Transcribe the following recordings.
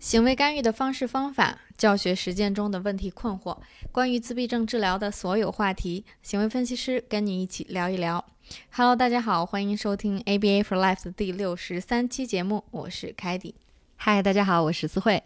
行为干预的方式方法，教学实践中的问题困惑，关于自闭症治疗的所有话题，行为分析师跟你一起聊一聊。Hello，大家好，欢迎收听 ABA for Life 的第六十三期节目，我是凯迪。嗨，大家好，我是思慧。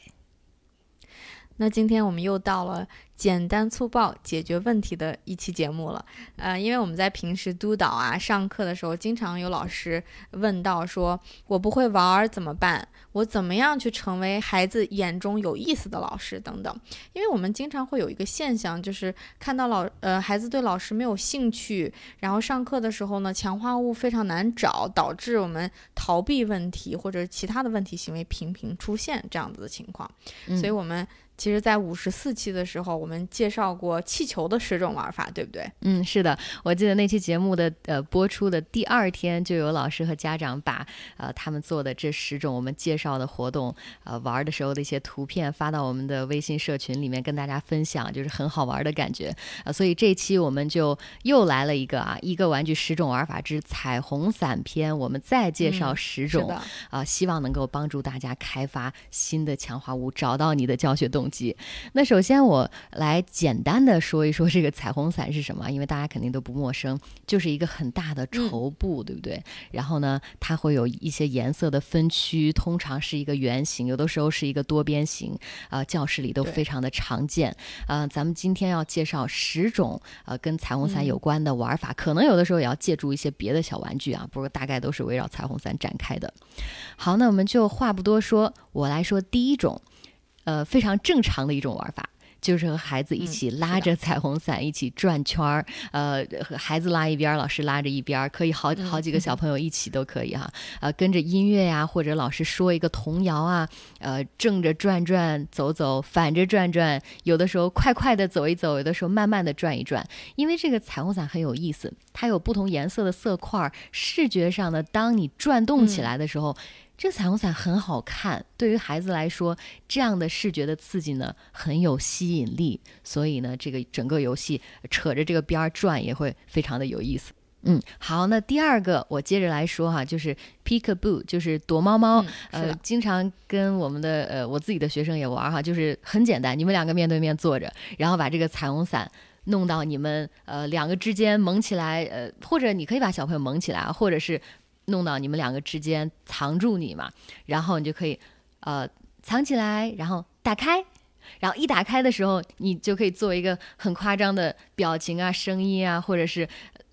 那今天我们又到了。简单粗暴解决问题的一期节目了，呃，因为我们在平时督导啊、上课的时候，经常有老师问到说：“我不会玩儿怎么办？我怎么样去成为孩子眼中有意思的老师？”等等。因为我们经常会有一个现象，就是看到老呃孩子对老师没有兴趣，然后上课的时候呢，强化物非常难找，导致我们逃避问题或者其他的问题行为频频出现这样子的情况。所以我们其实，在五十四期的时候，我们。介绍过气球的十种玩法，对不对？嗯，是的。我记得那期节目的呃播出的第二天，就有老师和家长把呃他们做的这十种我们介绍的活动呃玩的时候的一些图片发到我们的微信社群里面跟大家分享，就是很好玩的感觉啊。所以这期我们就又来了一个啊，一个玩具十种玩法之彩虹伞篇，我们再介绍十种啊，希望能够帮助大家开发新的强化物，找到你的教学动机。那首先我。来简单的说一说这个彩虹伞是什么，因为大家肯定都不陌生，就是一个很大的绸布，对不对？然后呢，它会有一些颜色的分区，通常是一个圆形，有的时候是一个多边形，啊，教室里都非常的常见。啊，咱们今天要介绍十种呃跟彩虹伞有关的玩法，可能有的时候也要借助一些别的小玩具啊，不过大概都是围绕彩虹伞展开的。好，那我们就话不多说，我来说第一种，呃，非常正常的一种玩法。就是和孩子一起拉着彩虹伞一起转圈儿，呃，和孩子拉一边，老师拉着一边，可以好好几个小朋友一起都可以哈，呃，跟着音乐呀，或者老师说一个童谣啊，呃，正着转转走走，反着转转，有的时候快快的走一走，有的时候慢慢的转一转，因为这个彩虹伞很有意思，它有不同颜色的色块，视觉上呢，当你转动起来的时候。这个彩虹伞很好看，对于孩子来说，这样的视觉的刺激呢很有吸引力，所以呢，这个整个游戏扯着这个边儿转也会非常的有意思。嗯，好，那第二个我接着来说哈，就是 peekaboo，就是躲猫猫。呃，经常跟我们的呃我自己的学生也玩哈，就是很简单，你们两个面对面坐着，然后把这个彩虹伞弄到你们呃两个之间蒙起来，呃，或者你可以把小朋友蒙起来，或者是。弄到你们两个之间藏住你嘛，然后你就可以，呃，藏起来，然后打开，然后一打开的时候，你就可以做一个很夸张的表情啊、声音啊，或者是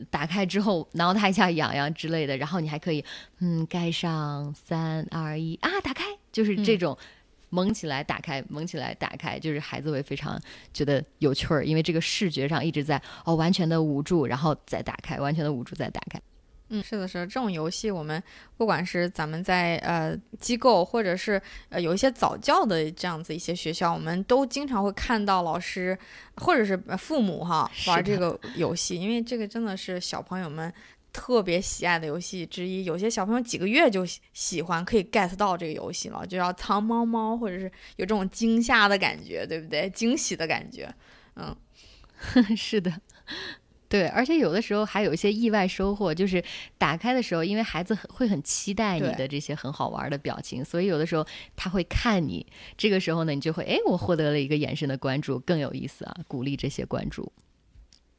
打开之后挠他一下痒痒之类的，然后你还可以，嗯，盖上，三二一啊，打开，就是这种蒙起来打开，蒙起来打开，就是孩子会非常觉得有趣儿，因为这个视觉上一直在哦，完全的捂住，然后再打开，完全的捂住再打开。嗯，是的，是的，这种游戏我们不管是咱们在呃机构，或者是呃有一些早教的这样子一些学校，我们都经常会看到老师或者是父母哈玩这个游戏，因为这个真的是小朋友们特别喜爱的游戏之一。有些小朋友几个月就喜欢，可以 get 到这个游戏了，就要藏猫猫，或者是有这种惊吓的感觉，对不对？惊喜的感觉，嗯，是的。对，而且有的时候还有一些意外收获，就是打开的时候，因为孩子很会很期待你的这些很好玩的表情，所以有的时候他会看你。这个时候呢，你就会哎，我获得了一个眼神的关注，更有意思啊！鼓励这些关注。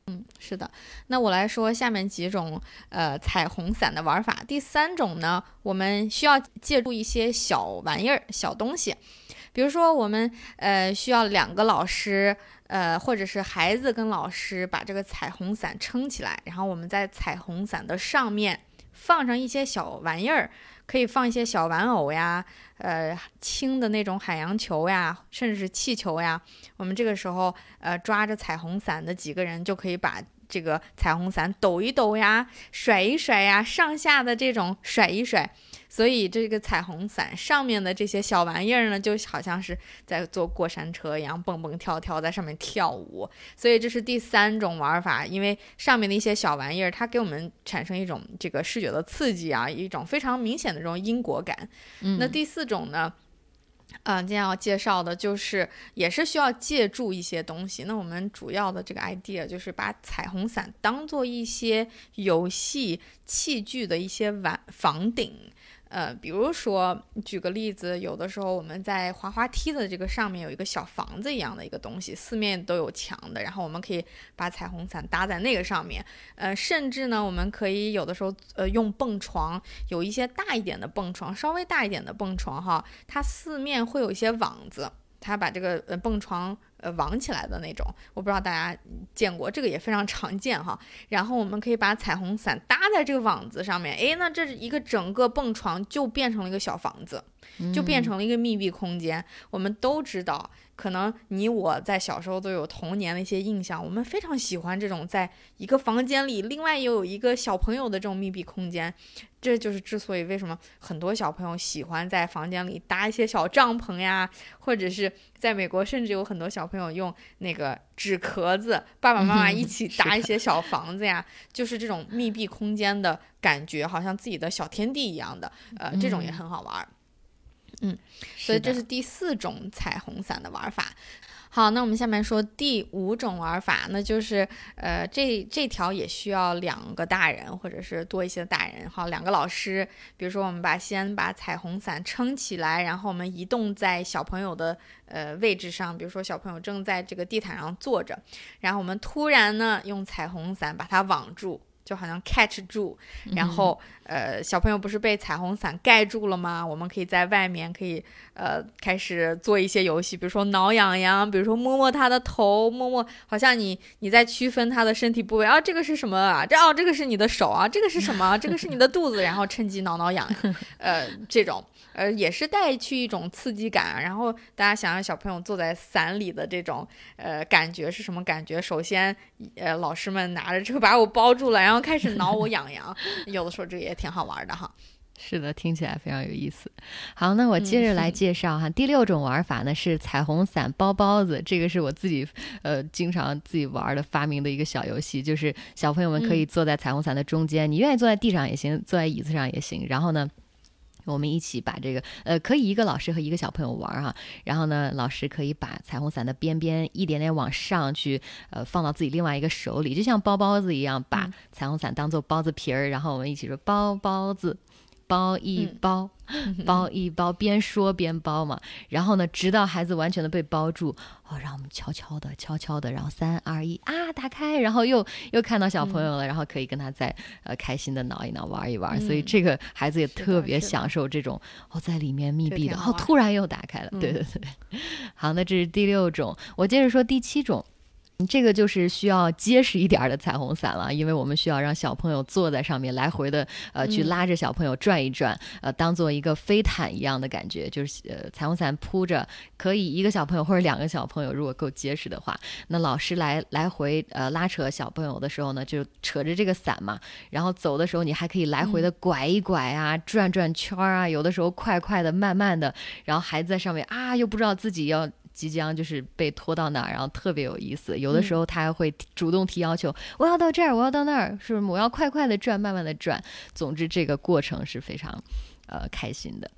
嗯，是的。那我来说下面几种呃彩虹伞的玩法。第三种呢，我们需要借助一些小玩意儿、小东西，比如说我们呃需要两个老师。呃，或者是孩子跟老师把这个彩虹伞撑起来，然后我们在彩虹伞的上面放上一些小玩意儿，可以放一些小玩偶呀，呃，轻的那种海洋球呀，甚至是气球呀。我们这个时候，呃，抓着彩虹伞的几个人就可以把这个彩虹伞抖一抖呀，甩一甩呀，上下的这种甩一甩。所以这个彩虹伞上面的这些小玩意儿呢，就好像是在坐过山车一样，蹦蹦跳跳在上面跳舞。所以这是第三种玩法，因为上面的一些小玩意儿，它给我们产生一种这个视觉的刺激啊，一种非常明显的这种因果感。那第四种呢，嗯，今天要介绍的就是也是需要借助一些东西。那我们主要的这个 idea 就是把彩虹伞当做一些游戏器具的一些玩房顶。呃，比如说举个例子，有的时候我们在滑滑梯的这个上面有一个小房子一样的一个东西，四面都有墙的，然后我们可以把彩虹伞搭在那个上面。呃，甚至呢，我们可以有的时候呃用蹦床，有一些大一点的蹦床，稍微大一点的蹦床哈，它四面会有一些网子。它把这个呃蹦床呃网起来的那种，我不知道大家见过，这个也非常常见哈。然后我们可以把彩虹伞搭在这个网子上面，诶，那这是一个整个蹦床就变成了一个小房子，就变成了一个密闭空间。我们都知道，可能你我在小时候都有童年的一些印象，我们非常喜欢这种在一个房间里，另外又有一个小朋友的这种密闭空间。这就是之所以为什么很多小朋友喜欢在房间里搭一些小帐篷呀，或者是在美国，甚至有很多小朋友用那个纸壳子，爸爸妈妈一起搭一些小房子呀，就是这种密闭空间的感觉，好像自己的小天地一样的，呃，这种也很好玩。嗯，所以这是第四种彩虹伞的玩法。好，那我们下面说第五种玩法，那就是呃，这这条也需要两个大人或者是多一些大人，好，两个老师。比如说，我们把先把彩虹伞撑起来，然后我们移动在小朋友的呃位置上，比如说小朋友正在这个地毯上坐着，然后我们突然呢用彩虹伞把它网住。就好像 catch 住，然后呃，小朋友不是被彩虹伞盖住了吗？我们可以在外面可以呃开始做一些游戏，比如说挠痒痒，比如说摸摸他的头，摸摸，好像你你在区分他的身体部位啊，这个是什么啊？这哦，这个是你的手啊，这个是什么？这个是你的肚子，然后趁机挠挠痒，呃，这种。呃，也是带去一种刺激感，然后大家想让小朋友坐在伞里的这种呃感觉是什么感觉？首先，呃，老师们拿着这个把我包住了，然后开始挠我痒痒，有的时候这也挺好玩的哈。是的，听起来非常有意思。好，那我接着来介绍哈，第六种玩法呢是彩虹伞包包子，这个是我自己呃经常自己玩的发明的一个小游戏，就是小朋友们可以坐在彩虹伞的中间，你愿意坐在地上也行，坐在椅子上也行，然后呢。我们一起把这个，呃，可以一个老师和一个小朋友玩哈，然后呢，老师可以把彩虹伞的边边一点点往上去，呃，放到自己另外一个手里，就像包包子一样，把彩虹伞当做包子皮儿，然后我们一起说包包子。包一包，包一包，边说边包嘛。然后呢，直到孩子完全的被包住，哦，让我们悄悄的、悄悄的，然后三二一啊，打开，然后又又看到小朋友了，然后可以跟他再呃开心的挠一挠、玩一玩。所以这个孩子也特别享受这种哦，在里面密闭的，哦，突然又打开了。对对对，好，那这是第六种，我接着说第七种。这个就是需要结实一点的彩虹伞了，因为我们需要让小朋友坐在上面，来回的呃去拉着小朋友转一转，呃，当做一个飞毯一样的感觉，就是呃彩虹伞铺着，可以一个小朋友或者两个小朋友，如果够结实的话，那老师来来回呃拉扯小朋友的时候呢，就扯着这个伞嘛，然后走的时候你还可以来回的拐一拐啊，转转圈啊，有的时候快快的、慢慢的，然后孩子在上面啊，又不知道自己要。即将就是被拖到哪儿，然后特别有意思。有的时候他还会主动提要求，我要到这儿，我要到那儿，是不是？我要快快的转，慢慢的转。总之，这个过程是非常，呃，开心的。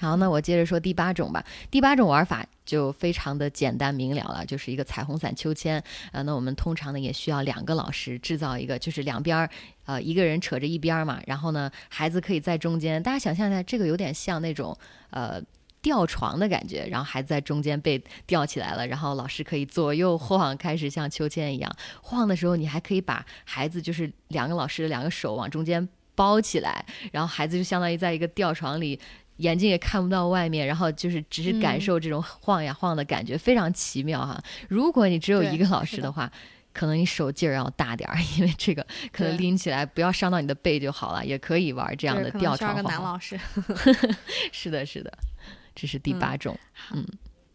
好，那我接着说第八种吧。第八种玩法就非常的简单明了了，就是一个彩虹伞秋千。呃，那我们通常呢也需要两个老师制造一个，就是两边儿，呃，一个人扯着一边嘛，然后呢，孩子可以在中间。大家想象一下，这个有点像那种，呃。吊床的感觉，然后孩子在中间被吊起来了，然后老师可以左右晃，开始像秋千一样晃的时候，你还可以把孩子就是两个老师的两个手往中间包起来，然后孩子就相当于在一个吊床里，眼睛也看不到外面，然后就是只是感受这种晃呀晃的感觉，非常奇妙哈。如果你只有一个老师的话，可能你手劲儿要大点儿，因为这个可能拎起来不要伤到你的背就好了，也可以玩这样的吊床个男老师，是的，是的。这是第八种，嗯，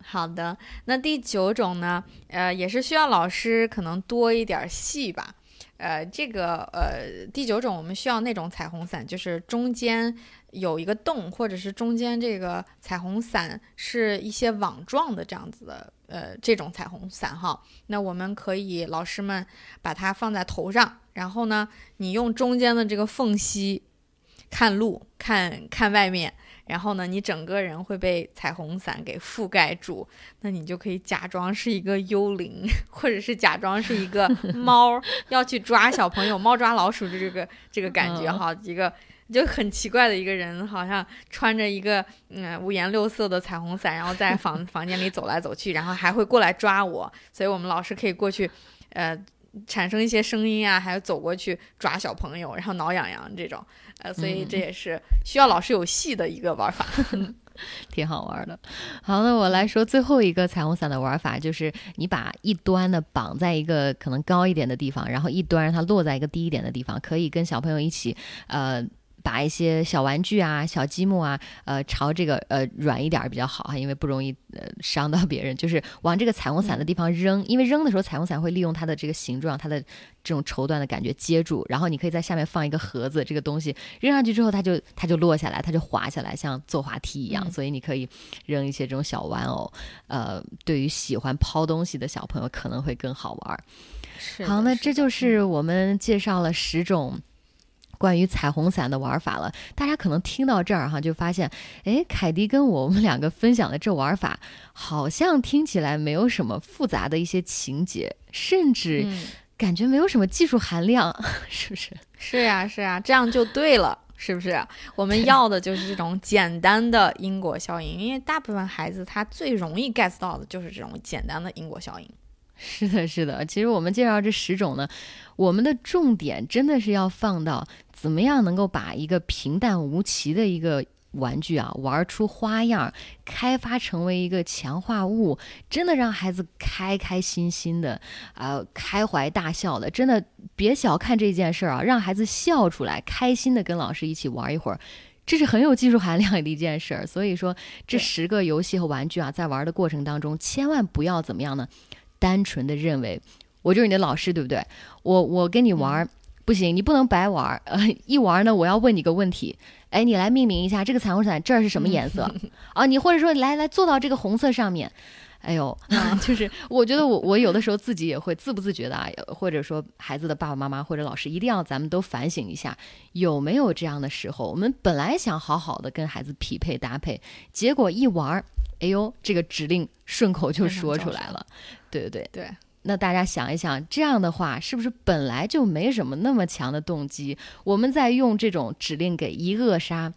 好的，那第九种呢？呃，也是需要老师可能多一点戏吧。呃，这个呃，第九种我们需要那种彩虹伞，就是中间有一个洞，或者是中间这个彩虹伞是一些网状的这样子的，呃，这种彩虹伞哈。那我们可以老师们把它放在头上，然后呢，你用中间的这个缝隙看路，看看外面。然后呢，你整个人会被彩虹伞给覆盖住，那你就可以假装是一个幽灵，或者是假装是一个 猫，要去抓小朋友，猫抓老鼠的这个这个感觉哈，一个就很奇怪的一个人，好像穿着一个嗯五颜六色的彩虹伞，然后在房 房间里走来走去，然后还会过来抓我，所以我们老师可以过去，呃，产生一些声音啊，还有走过去抓小朋友，然后挠痒痒这种，呃，所以这也是需要老师有戏的一个玩法。挺好玩的。好，那我来说最后一个彩虹伞的玩法，就是你把一端呢绑在一个可能高一点的地方，然后一端让它落在一个低一点的地方，可以跟小朋友一起，呃。把一些小玩具啊、小积木啊，呃，朝这个呃软一点比较好哈，因为不容易呃伤到别人。就是往这个彩虹伞的地方扔，因为扔的时候彩虹伞会利用它的这个形状、它的这种绸缎的感觉接住，然后你可以在下面放一个盒子，这个东西扔上去之后，它就它就落下来，它就滑下来，像坐滑梯一样。所以你可以扔一些这种小玩偶，呃，对于喜欢抛东西的小朋友可能会更好玩。好，那这就是我们介绍了十种。关于彩虹伞的玩法了，大家可能听到这儿哈，就发现，哎，凯迪跟我们两个分享的这玩法，好像听起来没有什么复杂的一些情节，甚至感觉没有什么技术含量，是不是？是呀，是呀，这样就对了，是不是？我们要的就是这种简单的因果效应，因为大部分孩子他最容易 get 到的就是这种简单的因果效应。是的，是的。其实我们介绍这十种呢，我们的重点真的是要放到。怎么样能够把一个平淡无奇的一个玩具啊玩出花样，开发成为一个强化物，真的让孩子开开心心的啊开怀大笑的，真的别小看这件事儿啊，让孩子笑出来，开心的跟老师一起玩一会儿，这是很有技术含量的一件事儿。所以说，这十个游戏和玩具啊，在玩的过程当中，千万不要怎么样呢？单纯的认为我就是你的老师，对不对？我我跟你玩。不行，你不能白玩儿呃，一玩呢，我要问你个问题，哎，你来命名一下这个彩虹伞这儿是什么颜色 啊？你或者说来来坐到这个红色上面，哎呦，就是我觉得我我有的时候自己也会自不自觉的啊，或者说孩子的爸爸妈妈或者老师一定要咱们都反省一下，有没有这样的时候？我们本来想好好的跟孩子匹配搭配，结果一玩儿，哎呦，这个指令顺口就说出来了，对对对对。那大家想一想，这样的话是不是本来就没什么那么强的动机？我们在用这种指令给一扼杀，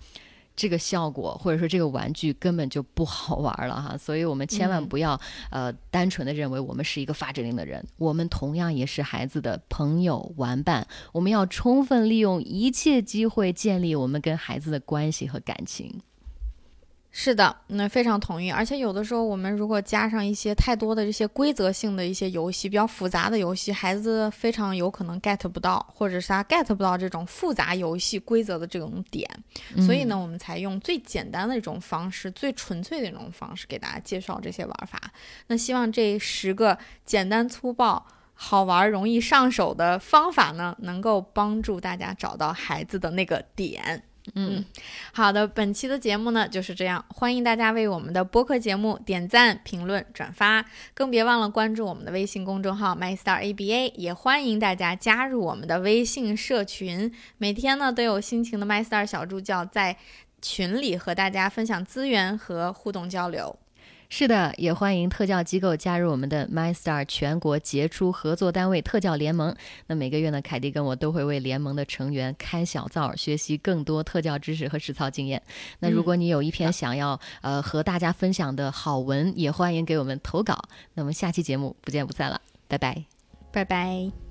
这个效果或者说这个玩具根本就不好玩了哈。所以我们千万不要呃单纯的认为我们是一个发指令的人，我们同样也是孩子的朋友玩伴。我们要充分利用一切机会建立我们跟孩子的关系和感情。是的，那非常同意。而且有的时候，我们如果加上一些太多的这些规则性的一些游戏，比较复杂的游戏，孩子非常有可能 get 不到，或者是他 get 不到这种复杂游戏规则的这种点。所以呢，我们才用最简单的一种方式，最纯粹的一种方式给大家介绍这些玩法。那希望这十个简单粗暴、好玩、容易上手的方法呢，能够帮助大家找到孩子的那个点。嗯，好的，本期的节目呢就是这样，欢迎大家为我们的播客节目点赞、评论、转发，更别忘了关注我们的微信公众号 MyStarABA，也欢迎大家加入我们的微信社群，每天呢都有辛勤的 MyStar 小助教在群里和大家分享资源和互动交流。是的，也欢迎特教机构加入我们的 MyStar 全国杰出合作单位特教联盟。那每个月呢，凯蒂跟我都会为联盟的成员开小灶，学习更多特教知识和实操经验。那如果你有一篇想要呃和大家分享的好文，也欢迎给我们投稿。那我们下期节目不见不散了，拜拜，拜拜。